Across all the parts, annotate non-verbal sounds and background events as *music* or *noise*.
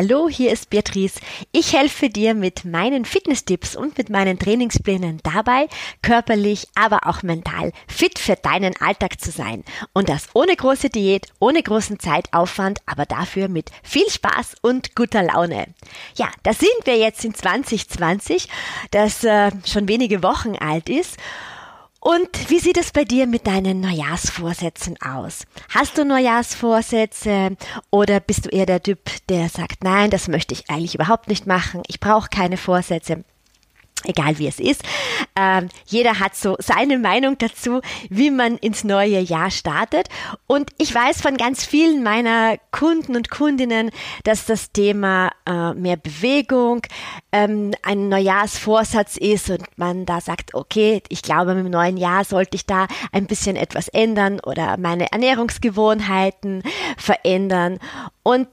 Hallo, hier ist Beatrice. Ich helfe dir mit meinen Fitnesstipps und mit meinen Trainingsplänen dabei, körperlich, aber auch mental fit für deinen Alltag zu sein. Und das ohne große Diät, ohne großen Zeitaufwand, aber dafür mit viel Spaß und guter Laune. Ja, da sind wir jetzt in 2020, das äh, schon wenige Wochen alt ist. Und wie sieht es bei dir mit deinen Neujahrsvorsätzen aus? Hast du Neujahrsvorsätze oder bist du eher der Typ, der sagt, nein, das möchte ich eigentlich überhaupt nicht machen, ich brauche keine Vorsätze? Egal wie es ist. Ähm, jeder hat so seine Meinung dazu, wie man ins neue Jahr startet. Und ich weiß von ganz vielen meiner Kunden und Kundinnen, dass das Thema äh, mehr Bewegung ähm, ein Neujahrsvorsatz ist und man da sagt, okay, ich glaube, im neuen Jahr sollte ich da ein bisschen etwas ändern oder meine Ernährungsgewohnheiten verändern. Und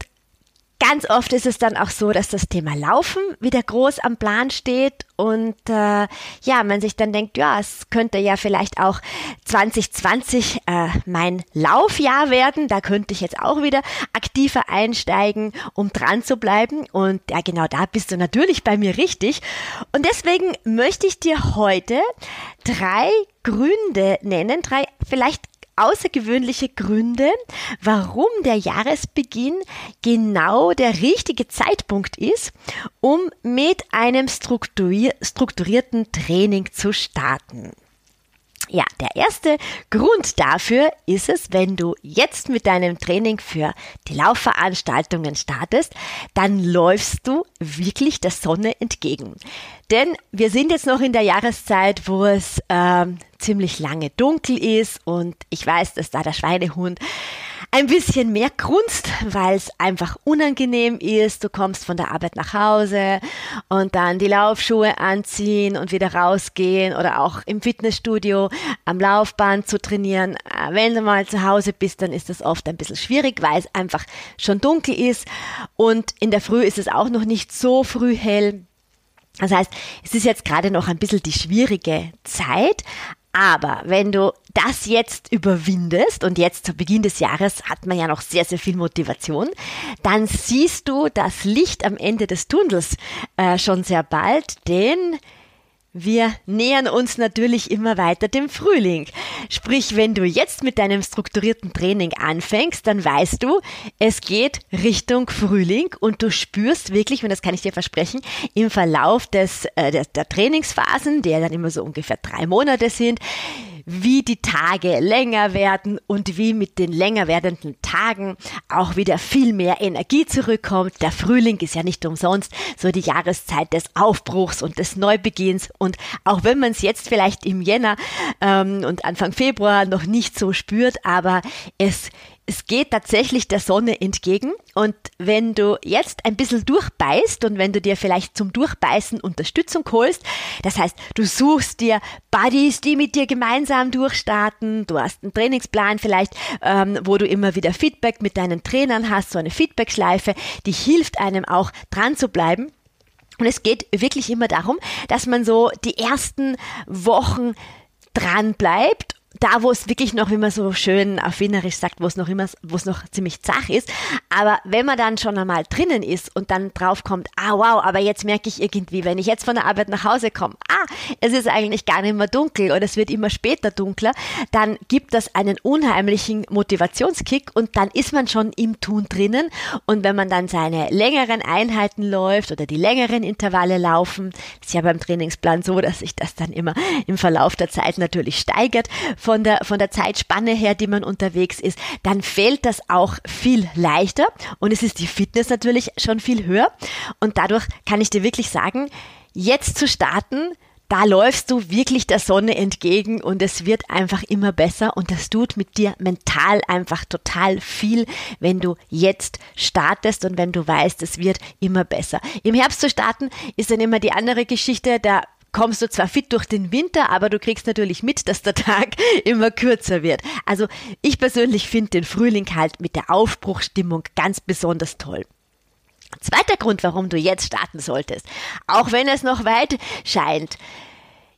Ganz oft ist es dann auch so, dass das Thema Laufen wieder groß am Plan steht und äh, ja, man sich dann denkt, ja, es könnte ja vielleicht auch 2020 äh, mein Laufjahr werden. Da könnte ich jetzt auch wieder aktiver einsteigen, um dran zu bleiben. Und ja, genau da bist du natürlich bei mir richtig. Und deswegen möchte ich dir heute drei Gründe nennen, drei vielleicht außergewöhnliche Gründe, warum der Jahresbeginn genau der richtige Zeitpunkt ist, um mit einem strukturierten Training zu starten. Ja, der erste Grund dafür ist es, wenn du jetzt mit deinem Training für die Laufveranstaltungen startest, dann läufst du wirklich der Sonne entgegen. Denn wir sind jetzt noch in der Jahreszeit, wo es äh, ziemlich lange dunkel ist und ich weiß, dass da der Schweinehund ein bisschen mehr grunzt, weil es einfach unangenehm ist. Du kommst von der Arbeit nach Hause und dann die Laufschuhe anziehen und wieder rausgehen oder auch im Fitnessstudio am Laufband zu trainieren. Äh, wenn du mal zu Hause bist, dann ist das oft ein bisschen schwierig, weil es einfach schon dunkel ist und in der Früh ist es auch noch nicht so früh hell. Das heißt, es ist jetzt gerade noch ein bisschen die schwierige Zeit, aber wenn du das jetzt überwindest und jetzt zu Beginn des Jahres hat man ja noch sehr, sehr viel Motivation, dann siehst du das Licht am Ende des Tunnels äh, schon sehr bald, denn wir nähern uns natürlich immer weiter dem Frühling. Sprich, wenn du jetzt mit deinem strukturierten Training anfängst, dann weißt du, es geht Richtung Frühling und du spürst wirklich, und das kann ich dir versprechen, im Verlauf des, äh, der, der Trainingsphasen, der dann immer so ungefähr drei Monate sind, wie die Tage länger werden und wie mit den länger werdenden Tagen auch wieder viel mehr Energie zurückkommt. Der Frühling ist ja nicht umsonst so die Jahreszeit des Aufbruchs und des Neubeginns. Und auch wenn man es jetzt vielleicht im Jänner ähm, und Anfang Februar noch nicht so spürt, aber es es geht tatsächlich der Sonne entgegen. Und wenn du jetzt ein bisschen durchbeißt und wenn du dir vielleicht zum Durchbeißen Unterstützung holst, das heißt, du suchst dir Buddies, die mit dir gemeinsam durchstarten, du hast einen Trainingsplan vielleicht, ähm, wo du immer wieder Feedback mit deinen Trainern hast, so eine Feedbackschleife, die hilft einem auch dran zu bleiben. Und es geht wirklich immer darum, dass man so die ersten Wochen dran bleibt da, wo es wirklich noch, wie man so schön auf Wienerisch sagt, wo es noch immer, wo es noch ziemlich zach ist. Aber wenn man dann schon einmal drinnen ist und dann draufkommt, ah wow, aber jetzt merke ich irgendwie, wenn ich jetzt von der Arbeit nach Hause komme, ah, es ist eigentlich gar nicht mehr dunkel oder es wird immer später dunkler, dann gibt das einen unheimlichen Motivationskick und dann ist man schon im Tun drinnen. Und wenn man dann seine längeren Einheiten läuft oder die längeren Intervalle laufen, ist ja beim Trainingsplan so, dass sich das dann immer im Verlauf der Zeit natürlich steigert von der, von der Zeitspanne her, die man unterwegs ist, dann fällt das auch viel leichter und es ist die Fitness natürlich schon viel höher und dadurch kann ich dir wirklich sagen, jetzt zu starten, da läufst du wirklich der Sonne entgegen und es wird einfach immer besser und das tut mit dir mental einfach total viel, wenn du jetzt startest und wenn du weißt, es wird immer besser. Im Herbst zu starten ist dann immer die andere Geschichte, da kommst du zwar fit durch den Winter, aber du kriegst natürlich mit, dass der Tag *laughs* immer kürzer wird. Also ich persönlich finde den Frühling halt mit der Aufbruchstimmung ganz besonders toll. Zweiter Grund, warum du jetzt starten solltest, auch wenn es noch weit scheint.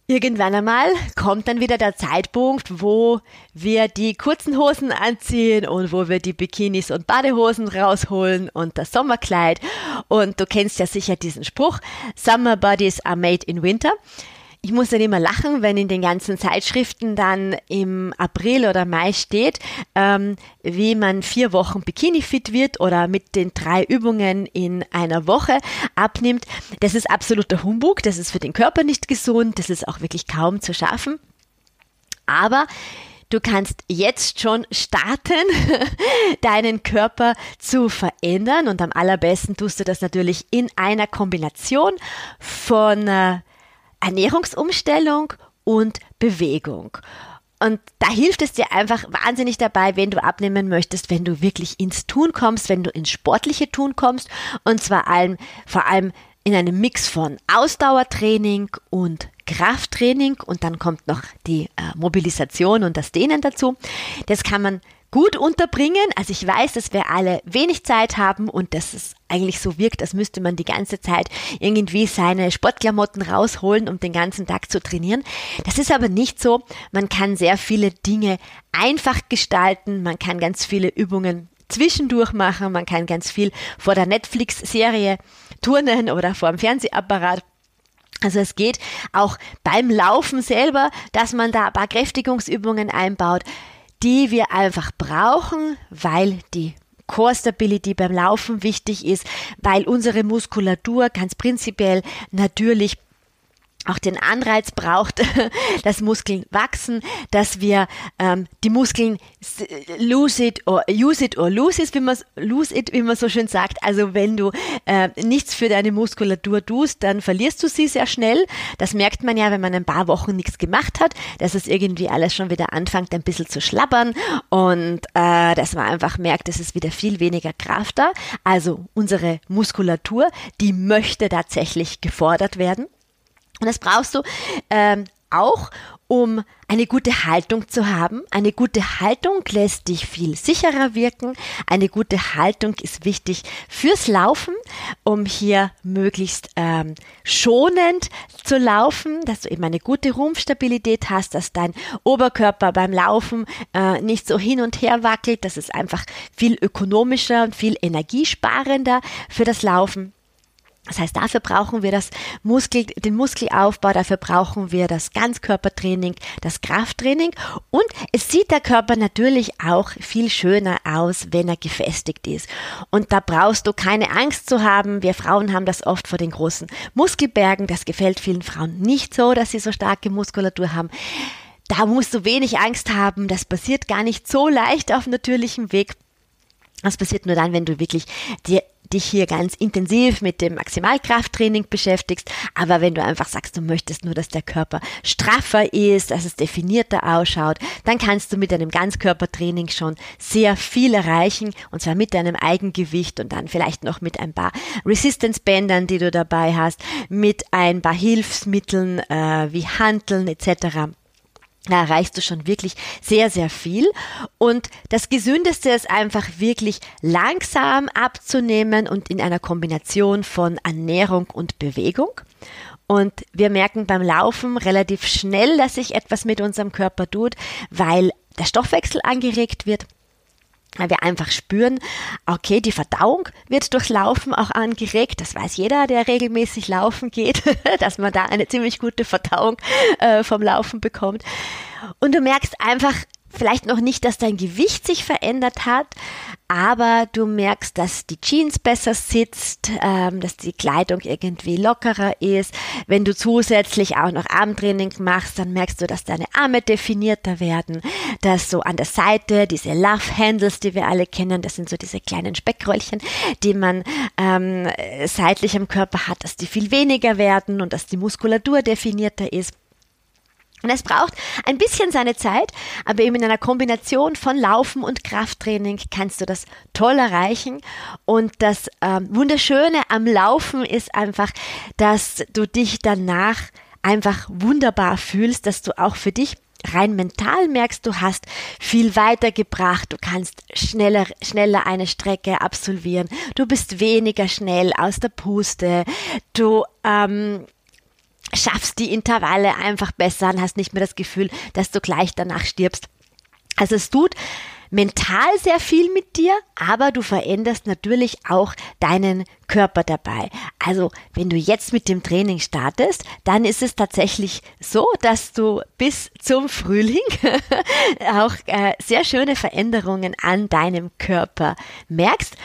Irgendwann einmal kommt dann wieder der Zeitpunkt, wo wir die kurzen Hosen anziehen und wo wir die Bikinis und Badehosen rausholen und das Sommerkleid. Und du kennst ja sicher diesen Spruch, Summer Bodies are made in winter. Ich muss dann immer lachen, wenn in den ganzen Zeitschriften dann im April oder Mai steht, ähm, wie man vier Wochen Bikini fit wird oder mit den drei Übungen in einer Woche abnimmt. Das ist absoluter Humbug, das ist für den Körper nicht gesund, das ist auch wirklich kaum zu schaffen. Aber Du kannst jetzt schon starten, *laughs* deinen Körper zu verändern und am allerbesten tust du das natürlich in einer Kombination von äh, Ernährungsumstellung und Bewegung. Und da hilft es dir einfach wahnsinnig dabei, wenn du abnehmen möchtest, wenn du wirklich ins Tun kommst, wenn du ins sportliche Tun kommst und zwar allem, vor allem in einem Mix von Ausdauertraining und Krafttraining und dann kommt noch die äh, Mobilisation und das Dehnen dazu. Das kann man gut unterbringen. Also ich weiß, dass wir alle wenig Zeit haben und dass es eigentlich so wirkt, als müsste man die ganze Zeit irgendwie seine Sportklamotten rausholen, um den ganzen Tag zu trainieren. Das ist aber nicht so. Man kann sehr viele Dinge einfach gestalten. Man kann ganz viele Übungen zwischendurch machen. Man kann ganz viel vor der Netflix-Serie turnen oder vor dem Fernsehapparat. Also es geht auch beim Laufen selber, dass man da ein paar Kräftigungsübungen einbaut die wir einfach brauchen, weil die Core Stability beim Laufen wichtig ist, weil unsere Muskulatur ganz prinzipiell natürlich auch den Anreiz braucht, *laughs* dass Muskeln wachsen, dass wir ähm, die Muskeln lose it or use it or lose it, wie man lose it, wie man so schön sagt. Also wenn du äh, nichts für deine Muskulatur tust, dann verlierst du sie sehr schnell. Das merkt man ja, wenn man ein paar Wochen nichts gemacht hat, dass es irgendwie alles schon wieder anfängt, ein bisschen zu schlabbern und äh, dass man einfach merkt, es ist wieder viel weniger Kraft da. Also unsere Muskulatur, die möchte tatsächlich gefordert werden. Und das brauchst du ähm, auch, um eine gute Haltung zu haben. Eine gute Haltung lässt dich viel sicherer wirken. Eine gute Haltung ist wichtig fürs Laufen, um hier möglichst ähm, schonend zu laufen, dass du eben eine gute Rumpfstabilität hast, dass dein Oberkörper beim Laufen äh, nicht so hin und her wackelt. Das ist einfach viel ökonomischer und viel energiesparender für das Laufen. Das heißt, dafür brauchen wir das Muskel, den Muskelaufbau, dafür brauchen wir das Ganzkörpertraining, das Krafttraining und es sieht der Körper natürlich auch viel schöner aus, wenn er gefestigt ist. Und da brauchst du keine Angst zu haben. Wir Frauen haben das oft vor den großen Muskelbergen. Das gefällt vielen Frauen nicht so, dass sie so starke Muskulatur haben. Da musst du wenig Angst haben. Das passiert gar nicht so leicht auf natürlichem Weg. Das passiert nur dann, wenn du wirklich dir dich hier ganz intensiv mit dem Maximalkrafttraining beschäftigst, aber wenn du einfach sagst, du möchtest nur, dass der Körper straffer ist, dass es definierter ausschaut, dann kannst du mit einem Ganzkörpertraining schon sehr viel erreichen und zwar mit deinem Eigengewicht und dann vielleicht noch mit ein paar Resistance-Bändern, die du dabei hast, mit ein paar Hilfsmitteln äh, wie Hanteln etc. Da erreichst du schon wirklich sehr, sehr viel. Und das Gesündeste ist einfach wirklich langsam abzunehmen und in einer Kombination von Ernährung und Bewegung. Und wir merken beim Laufen relativ schnell, dass sich etwas mit unserem Körper tut, weil der Stoffwechsel angeregt wird weil wir einfach spüren, okay, die Verdauung wird durchs Laufen auch angeregt. Das weiß jeder, der regelmäßig laufen geht, *laughs* dass man da eine ziemlich gute Verdauung äh, vom Laufen bekommt. Und du merkst einfach, vielleicht noch nicht, dass dein Gewicht sich verändert hat, aber du merkst, dass die Jeans besser sitzt, ähm, dass die Kleidung irgendwie lockerer ist. Wenn du zusätzlich auch noch Armtraining machst, dann merkst du, dass deine Arme definierter werden, dass so an der Seite diese Love Handles, die wir alle kennen, das sind so diese kleinen Speckröllchen, die man ähm, seitlich am Körper hat, dass die viel weniger werden und dass die Muskulatur definierter ist. Und es braucht ein bisschen seine Zeit, aber eben in einer Kombination von Laufen und Krafttraining kannst du das toll erreichen. Und das ähm, Wunderschöne am Laufen ist einfach, dass du dich danach einfach wunderbar fühlst, dass du auch für dich rein mental merkst, du hast viel weitergebracht, du kannst schneller, schneller eine Strecke absolvieren, du bist weniger schnell aus der Puste, du ähm, schaffst die Intervalle einfach besser und hast nicht mehr das Gefühl, dass du gleich danach stirbst. Also es tut mental sehr viel mit dir, aber du veränderst natürlich auch deinen Körper dabei. Also wenn du jetzt mit dem Training startest, dann ist es tatsächlich so, dass du bis zum Frühling *laughs* auch äh, sehr schöne Veränderungen an deinem Körper merkst.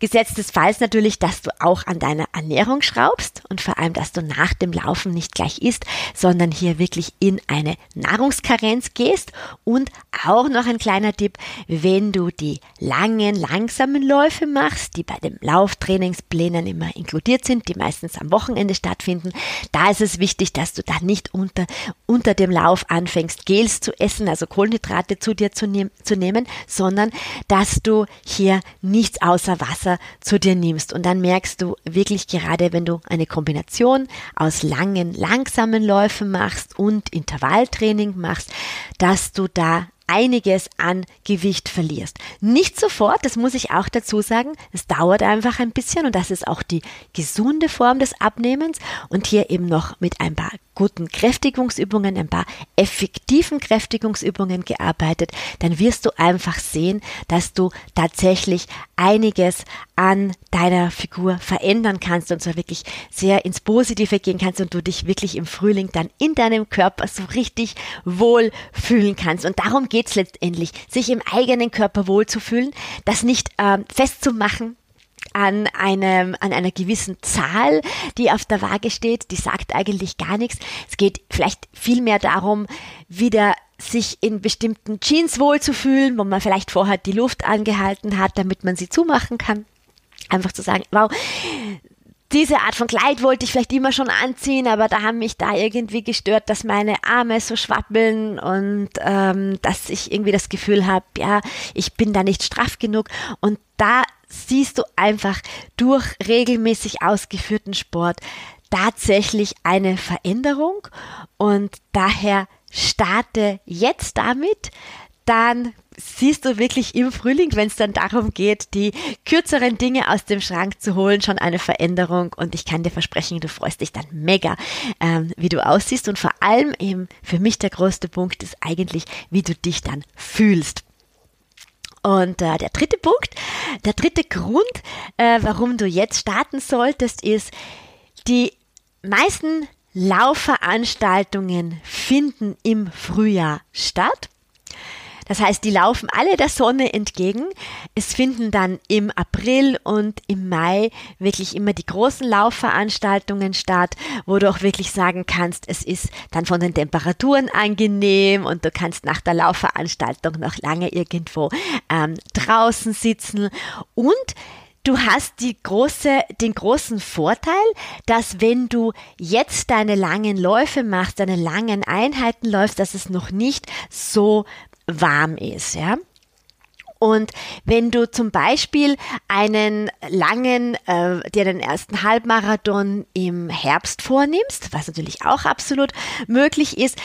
Gesetzesfalls natürlich, dass du auch an deiner Ernährung schraubst und vor allem, dass du nach dem Laufen nicht gleich isst, sondern hier wirklich in eine Nahrungskarenz gehst. Und auch noch ein kleiner Tipp, wenn du die langen, langsamen Läufe machst, die bei den Lauftrainingsplänen immer inkludiert sind, die meistens am Wochenende stattfinden, da ist es wichtig, dass du da nicht unter, unter dem Lauf anfängst, Gels zu essen, also Kohlenhydrate zu dir zu, nehm, zu nehmen, sondern dass du hier nichts außer Wasser Wasser zu dir nimmst. Und dann merkst du wirklich gerade, wenn du eine Kombination aus langen, langsamen Läufen machst und Intervalltraining machst, dass du da einiges an Gewicht verlierst. Nicht sofort, das muss ich auch dazu sagen. Es dauert einfach ein bisschen und das ist auch die gesunde Form des Abnehmens und hier eben noch mit ein paar guten Kräftigungsübungen, ein paar effektiven Kräftigungsübungen gearbeitet, dann wirst du einfach sehen, dass du tatsächlich einiges an deiner Figur verändern kannst und zwar wirklich sehr ins Positive gehen kannst und du dich wirklich im Frühling dann in deinem Körper so richtig wohl fühlen kannst. Und darum geht es letztendlich, sich im eigenen Körper wohl zu fühlen, das nicht äh, festzumachen, an einem, an einer gewissen Zahl, die auf der Waage steht, die sagt eigentlich gar nichts. Es geht vielleicht viel mehr darum, wieder sich in bestimmten Jeans wohlzufühlen, wo man vielleicht vorher die Luft angehalten hat, damit man sie zumachen kann. Einfach zu sagen, wow, diese Art von Kleid wollte ich vielleicht immer schon anziehen, aber da haben mich da irgendwie gestört, dass meine Arme so schwappeln und ähm, dass ich irgendwie das Gefühl habe, ja, ich bin da nicht straff genug. Und da siehst du einfach durch regelmäßig ausgeführten Sport tatsächlich eine Veränderung und daher starte jetzt damit, dann siehst du wirklich im Frühling, wenn es dann darum geht, die kürzeren Dinge aus dem Schrank zu holen, schon eine Veränderung. Und ich kann dir versprechen, du freust dich dann mega, ähm, wie du aussiehst. Und vor allem eben für mich der größte Punkt ist eigentlich, wie du dich dann fühlst. Und äh, der dritte Punkt, der dritte Grund, äh, warum du jetzt starten solltest, ist, die meisten Laufveranstaltungen finden im Frühjahr statt. Das heißt, die laufen alle der Sonne entgegen. Es finden dann im April und im Mai wirklich immer die großen Laufveranstaltungen statt, wo du auch wirklich sagen kannst, es ist dann von den Temperaturen angenehm und du kannst nach der Laufveranstaltung noch lange irgendwo ähm, draußen sitzen und Du hast die große, den großen Vorteil, dass wenn du jetzt deine langen Läufe machst, deine langen Einheiten läufst, dass es noch nicht so warm ist, ja. Und wenn du zum Beispiel einen langen, äh, dir den ersten Halbmarathon im Herbst vornimmst, was natürlich auch absolut möglich ist,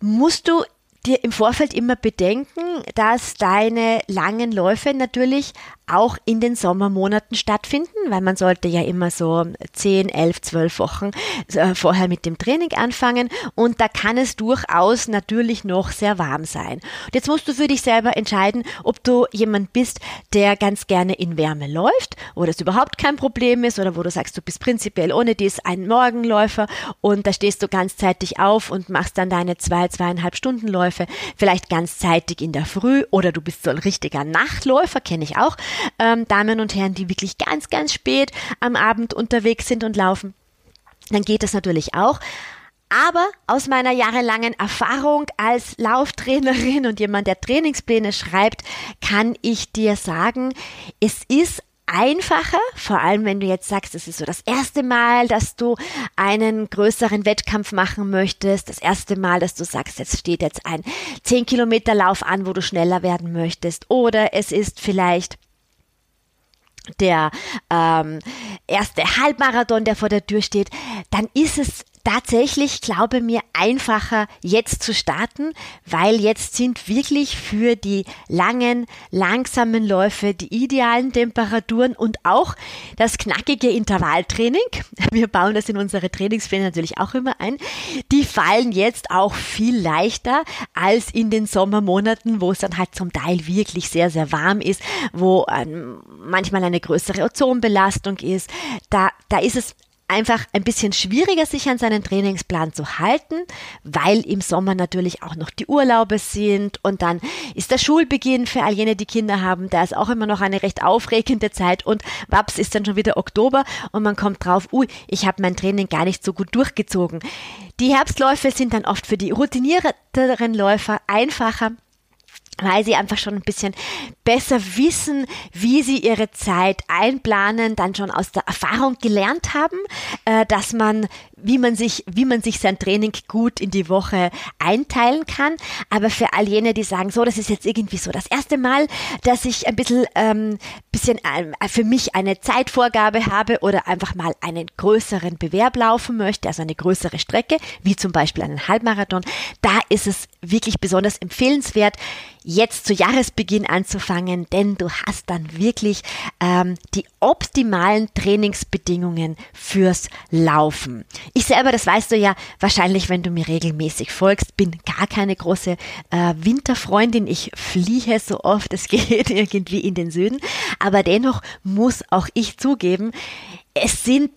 musst du dir im Vorfeld immer bedenken, dass deine langen Läufe natürlich auch in den Sommermonaten stattfinden, weil man sollte ja immer so 10, 11, 12 Wochen äh, vorher mit dem Training anfangen und da kann es durchaus natürlich noch sehr warm sein. Und jetzt musst du für dich selber entscheiden, ob du jemand bist, der ganz gerne in Wärme läuft, wo das überhaupt kein Problem ist oder wo du sagst, du bist prinzipiell ohne dies ein Morgenläufer und da stehst du ganzzeitig auf und machst dann deine zwei, zweieinhalb Stunden Läufe, vielleicht ganzzeitig in der Früh oder du bist so ein richtiger Nachtläufer, kenne ich auch, ähm, Damen und Herren, die wirklich ganz, ganz spät am Abend unterwegs sind und laufen, dann geht das natürlich auch. Aber aus meiner jahrelangen Erfahrung als Lauftrainerin und jemand, der Trainingspläne schreibt, kann ich dir sagen, es ist einfacher, vor allem wenn du jetzt sagst, es ist so das erste Mal, dass du einen größeren Wettkampf machen möchtest, das erste Mal, dass du sagst, jetzt steht jetzt ein 10 Kilometer Lauf an, wo du schneller werden möchtest, oder es ist vielleicht der ähm, erste Halbmarathon, der vor der Tür steht, dann ist es tatsächlich, glaube mir, einfacher jetzt zu starten, weil jetzt sind wirklich für die langen, langsamen Läufe die idealen Temperaturen und auch das knackige Intervalltraining. *laughs* Wir bauen das in unsere Trainingspläne natürlich auch immer ein. Die fallen jetzt auch viel leichter als in den Sommermonaten, wo es dann halt zum Teil wirklich sehr, sehr warm ist, wo ähm, manchmal eine größere Ozonbelastung ist. Da, da ist es einfach ein bisschen schwieriger, sich an seinen Trainingsplan zu halten, weil im Sommer natürlich auch noch die Urlaube sind und dann ist der Schulbeginn für all jene, die Kinder haben. Da ist auch immer noch eine recht aufregende Zeit und waps ist dann schon wieder Oktober und man kommt drauf, ui, ich habe mein Training gar nicht so gut durchgezogen. Die Herbstläufe sind dann oft für die routinierteren Läufer einfacher weil sie einfach schon ein bisschen besser wissen, wie sie ihre Zeit einplanen, dann schon aus der Erfahrung gelernt haben, äh, dass man, wie man sich, wie man sich sein Training gut in die Woche einteilen kann. Aber für all jene, die sagen, so, das ist jetzt irgendwie so das erste Mal, dass ich ein bisschen, ähm, bisschen äh, für mich eine Zeitvorgabe habe oder einfach mal einen größeren Bewerb laufen möchte, also eine größere Strecke, wie zum Beispiel einen Halbmarathon, da ist es wirklich besonders empfehlenswert, jetzt zu Jahresbeginn anzufangen, denn du hast dann wirklich ähm, die optimalen Trainingsbedingungen fürs Laufen. Ich selber, das weißt du ja wahrscheinlich, wenn du mir regelmäßig folgst, bin gar keine große äh, Winterfreundin. Ich fliehe so oft es *laughs* geht irgendwie in den Süden, aber dennoch muss auch ich zugeben, es sind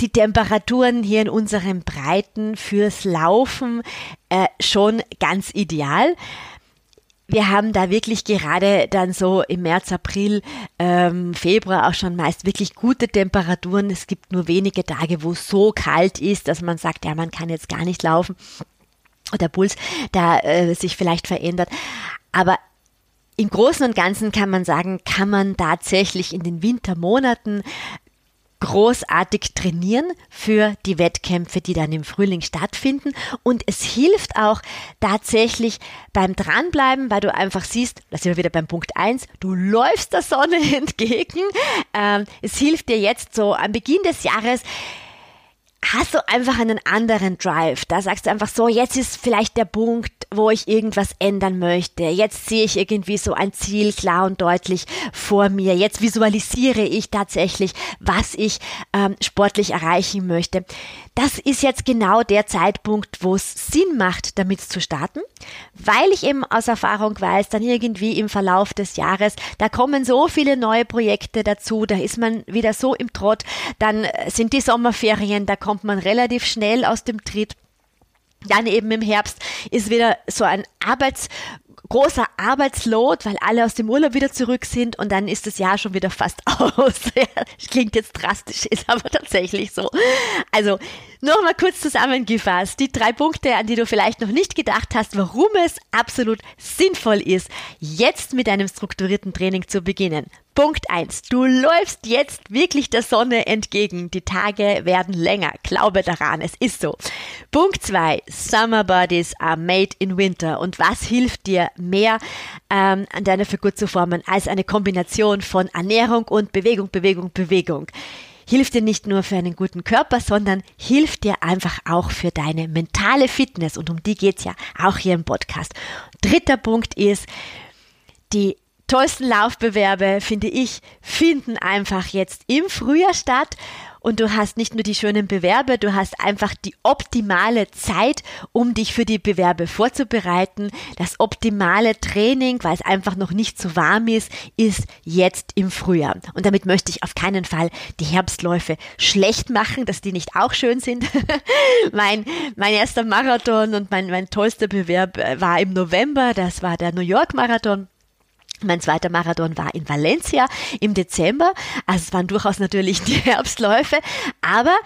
die Temperaturen hier in unseren Breiten fürs Laufen äh, schon ganz ideal wir haben da wirklich gerade dann so im März, April, ähm, Februar auch schon meist wirklich gute Temperaturen. Es gibt nur wenige Tage, wo es so kalt ist, dass man sagt, ja, man kann jetzt gar nicht laufen. Der Puls da äh, sich vielleicht verändert. Aber im Großen und Ganzen kann man sagen, kann man tatsächlich in den Wintermonaten großartig trainieren für die Wettkämpfe, die dann im Frühling stattfinden. Und es hilft auch tatsächlich beim Dranbleiben, weil du einfach siehst, da sind wir wieder beim Punkt eins: du läufst der Sonne *laughs* entgegen. Ähm, es hilft dir jetzt so am Beginn des Jahres, hast du einfach einen anderen Drive. Da sagst du einfach so, jetzt ist vielleicht der Punkt, wo ich irgendwas ändern möchte. Jetzt sehe ich irgendwie so ein Ziel klar und deutlich vor mir. Jetzt visualisiere ich tatsächlich, was ich ähm, sportlich erreichen möchte. Das ist jetzt genau der Zeitpunkt, wo es Sinn macht, damit zu starten, weil ich eben aus Erfahrung weiß, dann irgendwie im Verlauf des Jahres, da kommen so viele neue Projekte dazu, da ist man wieder so im Trott, dann sind die Sommerferien, da kommt man relativ schnell aus dem Tritt. Dann eben im Herbst ist wieder so ein Arbeits großer Arbeitsload, weil alle aus dem Urlaub wieder zurück sind und dann ist das Jahr schon wieder fast *laughs* aus. Klingt jetzt drastisch, ist aber tatsächlich so. Also Nochmal kurz zusammengefasst, die drei Punkte, an die du vielleicht noch nicht gedacht hast, warum es absolut sinnvoll ist, jetzt mit einem strukturierten Training zu beginnen. Punkt eins: Du läufst jetzt wirklich der Sonne entgegen. Die Tage werden länger. Glaube daran, es ist so. Punkt zwei: Summer Bodies are made in winter. Und was hilft dir mehr ähm, an deiner Figur zu formen als eine Kombination von Ernährung und Bewegung, Bewegung, Bewegung? hilft dir nicht nur für einen guten Körper, sondern hilft dir einfach auch für deine mentale Fitness. Und um die geht's ja auch hier im Podcast. Dritter Punkt ist, die tollsten Laufbewerbe, finde ich, finden einfach jetzt im Frühjahr statt und du hast nicht nur die schönen Bewerbe, du hast einfach die optimale Zeit, um dich für die Bewerbe vorzubereiten. Das optimale Training, weil es einfach noch nicht so warm ist, ist jetzt im Frühjahr. Und damit möchte ich auf keinen Fall die Herbstläufe schlecht machen, dass die nicht auch schön sind. *laughs* mein, mein erster Marathon und mein, mein tollster Bewerb äh, war im November, das war der New York Marathon. Mein zweiter Marathon war in Valencia im Dezember. Also es waren durchaus natürlich die *laughs* Herbstläufe. Aber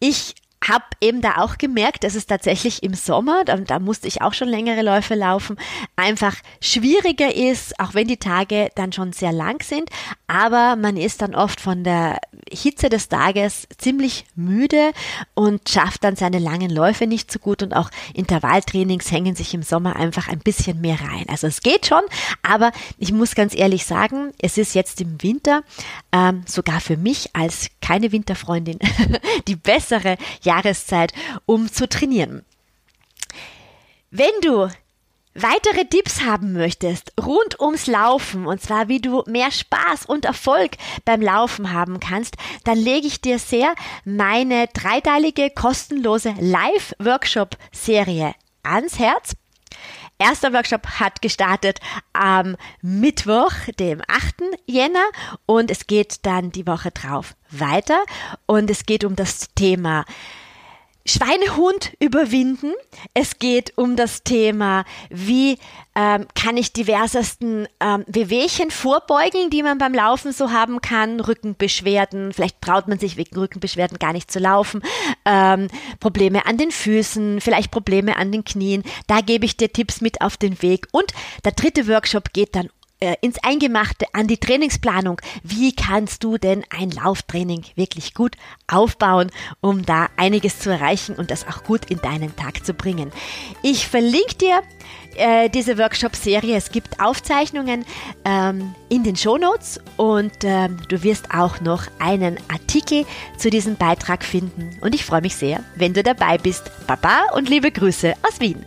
ich habe eben da auch gemerkt, dass es tatsächlich im Sommer, da, da, musste ich auch schon längere Läufe laufen, einfach schwieriger ist, auch wenn die Tage dann schon sehr lang sind. Aber man ist dann oft von der Hitze des Tages ziemlich müde und schafft dann seine langen Läufe nicht so gut und auch Intervalltrainings hängen sich im Sommer einfach ein bisschen mehr rein. Also es geht schon, aber ich muss ganz ehrlich sagen, es ist jetzt im Winter ähm, sogar für mich als keine Winterfreundin *laughs* die bessere Jahreszeit, um zu trainieren. Wenn du weitere Tipps haben möchtest rund ums Laufen und zwar wie du mehr Spaß und Erfolg beim Laufen haben kannst, dann lege ich dir sehr meine dreiteilige kostenlose Live-Workshop-Serie ans Herz. Erster Workshop hat gestartet am Mittwoch, dem 8. Jänner und es geht dann die Woche drauf weiter und es geht um das Thema Schweinehund überwinden. Es geht um das Thema, wie ähm, kann ich diversesten ähm, Wehwehchen vorbeugen, die man beim Laufen so haben kann. Rückenbeschwerden, vielleicht traut man sich wegen Rückenbeschwerden gar nicht zu laufen. Ähm, Probleme an den Füßen, vielleicht Probleme an den Knien. Da gebe ich dir Tipps mit auf den Weg. Und der dritte Workshop geht dann äh, ins Eingemachte, an die Trainingsplanung. Wie kannst du denn ein Lauftraining wirklich gut aufbauen, um da einiges zu erreichen und das auch gut in deinen Tag zu bringen? Ich verlinke dir äh, diese Workshop-Serie. Es gibt Aufzeichnungen ähm, in den Shownotes und ähm, du wirst auch noch einen Artikel zu diesem Beitrag finden. Und ich freue mich sehr, wenn du dabei bist. Baba und liebe Grüße aus Wien.